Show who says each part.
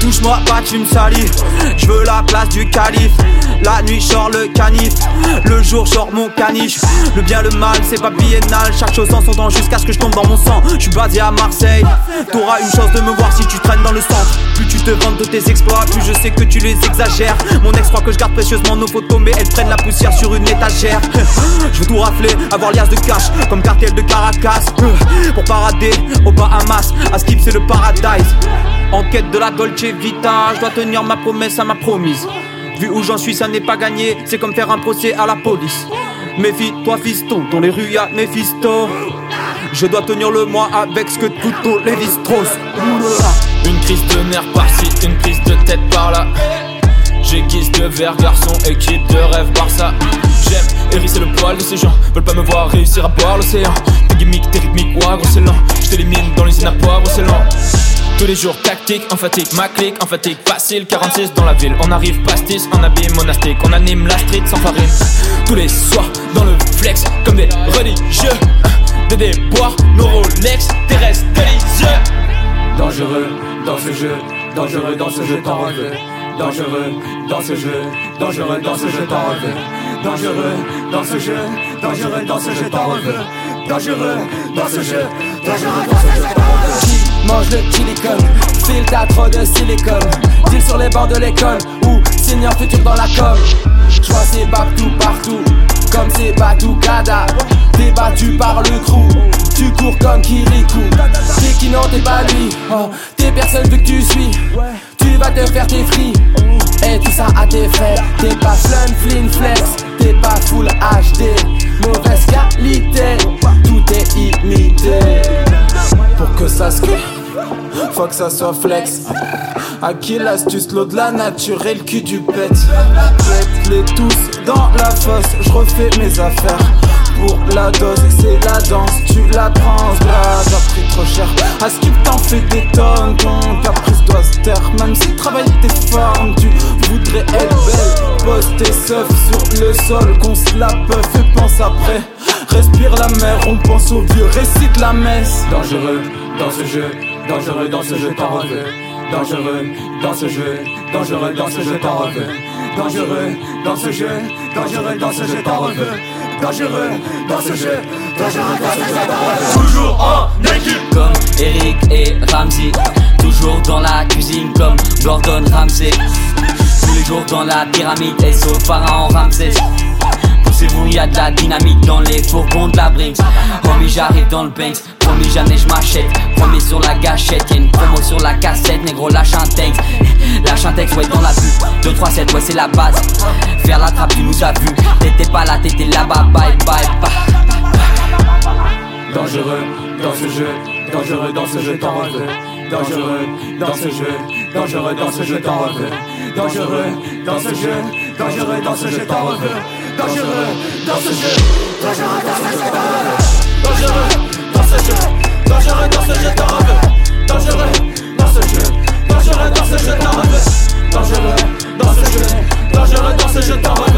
Speaker 1: Touche-moi pas, tu me salis. Je veux la place du calife. La nuit, sors le canif. Le jour, sors mon caniche. Le bien, le mal, c'est pas biennal. Chaque chose en son temps jusqu'à ce que je tombe dans mon sang. Je suis basé à Marseille. T'auras une chance de me voir si tu traînes dans le centre. Plus tu te vantes de tes exploits, plus je sais que tu les exagères. Mon ex croit que je garde précieusement nos photos, mais elles prennent la poussière sur une étagère. Je veux tout rafler, avoir liasse de cash, comme cartel de Caracas. Pour parader au Bahamas, à Skip c'est le paradise. En quête de la Dolce Vita, je dois tenir ma promesse à ma promise. Vu où j'en suis, ça n'est pas gagné, c'est comme faire un procès à la police. Méfie-toi, fiston, dans les rues y'a Mephisto. Je dois tenir le mois avec ce que tout les strauss
Speaker 2: Une crise de nerfs par-ci, une prise de tête par-là. J'aiguise de verre, garçon, équipe de rêve Barça. J'aime hérisser le poil de ces gens, veulent pas me voir réussir à boire l'océan. Tes gimmicks, tes rythmiques, ouah, gros c'est lent. J't'élimine dans l'usine à poivre, c'est lent. Tous les jours tactique, en fatigue, ma clique, en fatigue facile 46 dans la ville, on arrive pastis, en habit monastique On anime la street sans farine. Tous les soirs dans le flex, comme des religieux. Des déboires, nos Rolex, terrestres délicieux.
Speaker 3: Dangereux dans ce jeu, dangereux dans ce jeu, t'en veux Dangereux dans ce jeu, dangereux dans ce jeu, t'en veux Dangereux dans ce jeu, dangereux dans ce jeu, t'en veux Dangereux dans ce jeu, dangereux dans ce jeu, t'en veux
Speaker 4: mange le silicone File trop de silicone. Deal sur les bords de l'école. Ou senior futur dans la com. J'vois c'est tout partout. Comme c'est Batoukada Débattu par le crew. Tu cours comme Kirikou. T'es qui non t'es pas lui. Oh, T'es personne vu que tu suis. Tu vas te faire tes fris. Et tout ça à tes frais. T'es pas flun, flin, flex. T'es pas full HD Mauvaise qualité. Tout est imité. Pour que ça se faut que ça soit flex. À qui l'astuce, l'eau de la nature et le cul du pet. les tous dans la fosse, je refais mes affaires. Pour la dose, c'est la danse, tu la prends, t'as pris trop cher. À ce qu'il t'en fait des tonnes, ton caprice doit se taire. Même si travail tes formes, tu voudrais être belle. Pose tes seufs sur le sol, qu'on se la peuf et pense après. Respire la mer, on pense au vieux, récite la messe.
Speaker 3: Dangereux dans ce jeu Dangereux dans ce jeu, t'en veux. Dangereux dans ce jeu, dangereux dans ce jeu, t'en veux. Dangereux dans ce jeu, dangereux dans ce jeu, t'en veux. Dangereux dans ce jeu, dangereux dans ce jeu, t'en
Speaker 2: Toujours en équipe
Speaker 5: comme Eric et Ramsey. Toujours dans la cuisine comme Gordon Ramsay. Tous les jours dans la pyramide et sauf pharaon Ramsay c'est bon, y'a de la dynamique dans les fourgons de la Brinks. Promis, j'arrive dans le Banks. Promis, jamais je m'achète. Promis sur la gâchette. Y'a une promo sur la cassette. Négro, lâche un texte. Lâche un texte, ouais, dans la vue. 2, 3, 7, ouais, c'est la base. Faire la trappe, tu nous as vu. T'étais pas là, t'étais là-bas. Bye, bye, bye.
Speaker 3: Dangereux dans ce jeu. Dangereux dans ce jeu, t'en veux. Dangereux dans ce jeu. Dangereux dans ce jeu, t'en dangereux dans ce jeu, t'en veux. Dangereux dans ce jeu, dangereux dans ce jeu, t'en veux. Dangereux dans ce jeu, dangereux dans ce jeu, t'en veux. Dangereux dans ce jeu, dangereux dans ce jeu, t'en veux. Dangereux dans ce jeu, dangereux dans ce jeu, t'en veux.